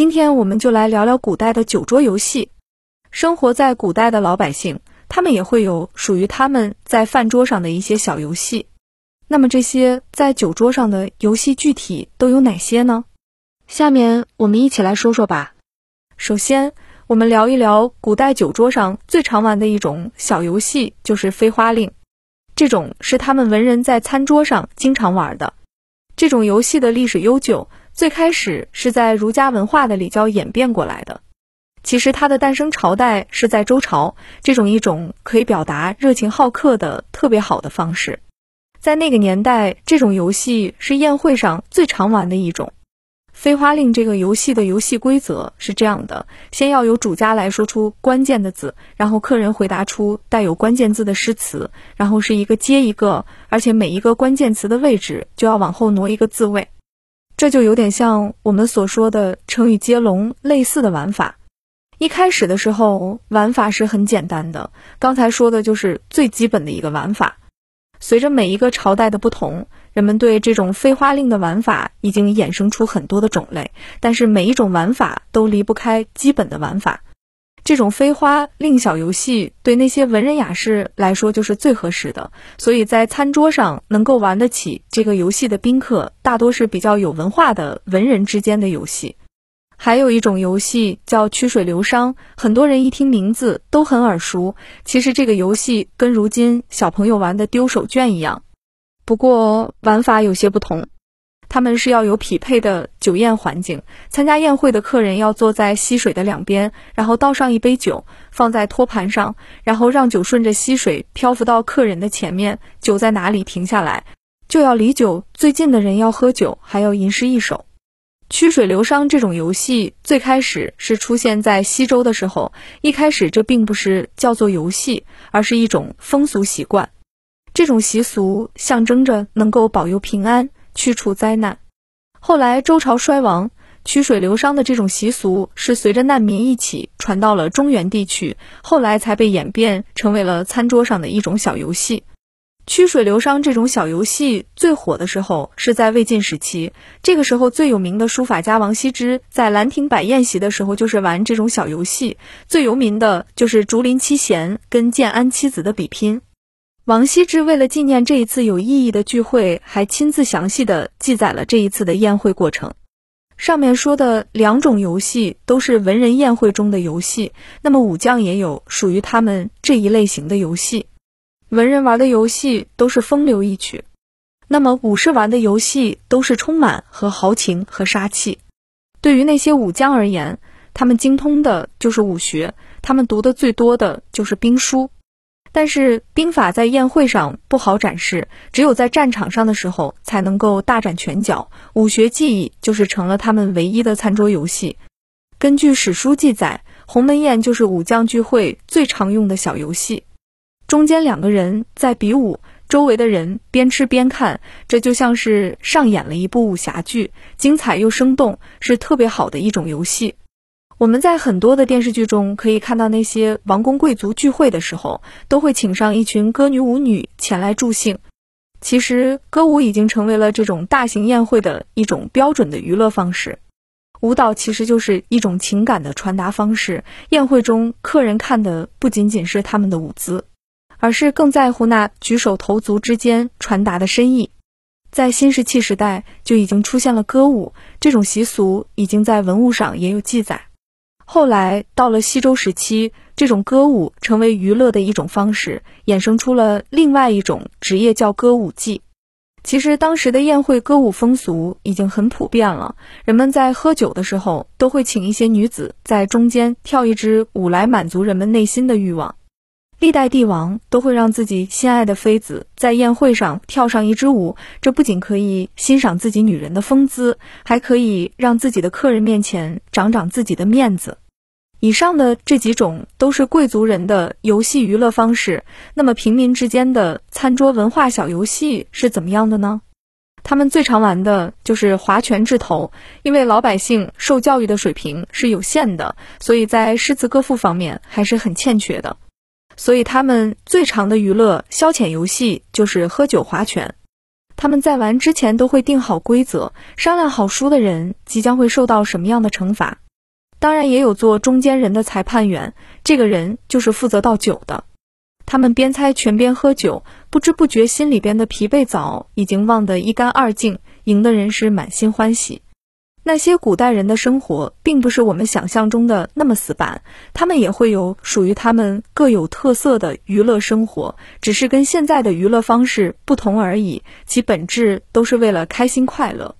今天我们就来聊聊古代的酒桌游戏。生活在古代的老百姓，他们也会有属于他们在饭桌上的一些小游戏。那么这些在酒桌上的游戏具体都有哪些呢？下面我们一起来说说吧。首先，我们聊一聊古代酒桌上最常玩的一种小游戏，就是飞花令。这种是他们文人在餐桌上经常玩的。这种游戏的历史悠久。最开始是在儒家文化的礼教演变过来的，其实它的诞生朝代是在周朝，这种一种可以表达热情好客的特别好的方式，在那个年代，这种游戏是宴会上最常玩的一种。飞花令这个游戏的游戏规则是这样的：先要有主家来说出关键的字，然后客人回答出带有关键字的诗词，然后是一个接一个，而且每一个关键词的位置就要往后挪一个字位。这就有点像我们所说的成语接龙类似的玩法。一开始的时候，玩法是很简单的，刚才说的就是最基本的一个玩法。随着每一个朝代的不同，人们对这种飞花令的玩法已经衍生出很多的种类，但是每一种玩法都离不开基本的玩法。这种飞花令小游戏对那些文人雅士来说就是最合适的，所以在餐桌上能够玩得起这个游戏的宾客，大多是比较有文化的文人之间的游戏。还有一种游戏叫曲水流觞，很多人一听名字都很耳熟。其实这个游戏跟如今小朋友玩的丢手绢一样，不过玩法有些不同。他们是要有匹配的酒宴环境，参加宴会的客人要坐在溪水的两边，然后倒上一杯酒，放在托盘上，然后让酒顺着溪水漂浮到客人的前面，酒在哪里停下来，就要离酒最近的人要喝酒，还要吟诗一首。曲水流觞这种游戏最开始是出现在西周的时候，一开始这并不是叫做游戏，而是一种风俗习惯，这种习俗象征着能够保佑平安。去除灾难。后来周朝衰亡，曲水流觞的这种习俗是随着难民一起传到了中原地区，后来才被演变成为了餐桌上的一种小游戏。曲水流觞这种小游戏最火的时候是在魏晋时期，这个时候最有名的书法家王羲之在兰亭摆宴席的时候就是玩这种小游戏，最有名的就是竹林七贤跟建安七子的比拼。王羲之为了纪念这一次有意义的聚会，还亲自详细的记载了这一次的宴会过程。上面说的两种游戏都是文人宴会中的游戏，那么武将也有属于他们这一类型的游戏。文人玩的游戏都是风流一曲，那么武士玩的游戏都是充满和豪情和杀气。对于那些武将而言，他们精通的就是武学，他们读的最多的就是兵书。但是兵法在宴会上不好展示，只有在战场上的时候才能够大展拳脚。武学技艺就是成了他们唯一的餐桌游戏。根据史书记载，鸿门宴就是武将聚会最常用的小游戏。中间两个人在比武，周围的人边吃边看，这就像是上演了一部武侠剧，精彩又生动，是特别好的一种游戏。我们在很多的电视剧中可以看到，那些王公贵族聚会的时候，都会请上一群歌女舞女前来助兴。其实，歌舞已经成为了这种大型宴会的一种标准的娱乐方式。舞蹈其实就是一种情感的传达方式。宴会中，客人看的不仅仅是他们的舞姿，而是更在乎那举手投足之间传达的深意。在新石器时代就已经出现了歌舞，这种习俗已经在文物上也有记载。后来到了西周时期，这种歌舞成为娱乐的一种方式，衍生出了另外一种职业叫歌舞伎。其实当时的宴会歌舞风俗已经很普遍了，人们在喝酒的时候都会请一些女子在中间跳一支舞来满足人们内心的欲望。历代帝王都会让自己心爱的妃子在宴会上跳上一支舞，这不仅可以欣赏自己女人的风姿，还可以让自己的客人面前长长自己的面子。以上的这几种都是贵族人的游戏娱乐方式，那么平民之间的餐桌文化小游戏是怎么样的呢？他们最常玩的就是划拳掷头，因为老百姓受教育的水平是有限的，所以在诗词歌赋方面还是很欠缺的，所以他们最长的娱乐消遣游戏就是喝酒划拳。他们在玩之前都会定好规则，商量好输的人即将会受到什么样的惩罚。当然也有做中间人的裁判员，这个人就是负责倒酒的。他们边猜拳边喝酒，不知不觉心里边的疲惫早已经忘得一干二净，赢的人是满心欢喜。那些古代人的生活，并不是我们想象中的那么死板，他们也会有属于他们各有特色的娱乐生活，只是跟现在的娱乐方式不同而已，其本质都是为了开心快乐。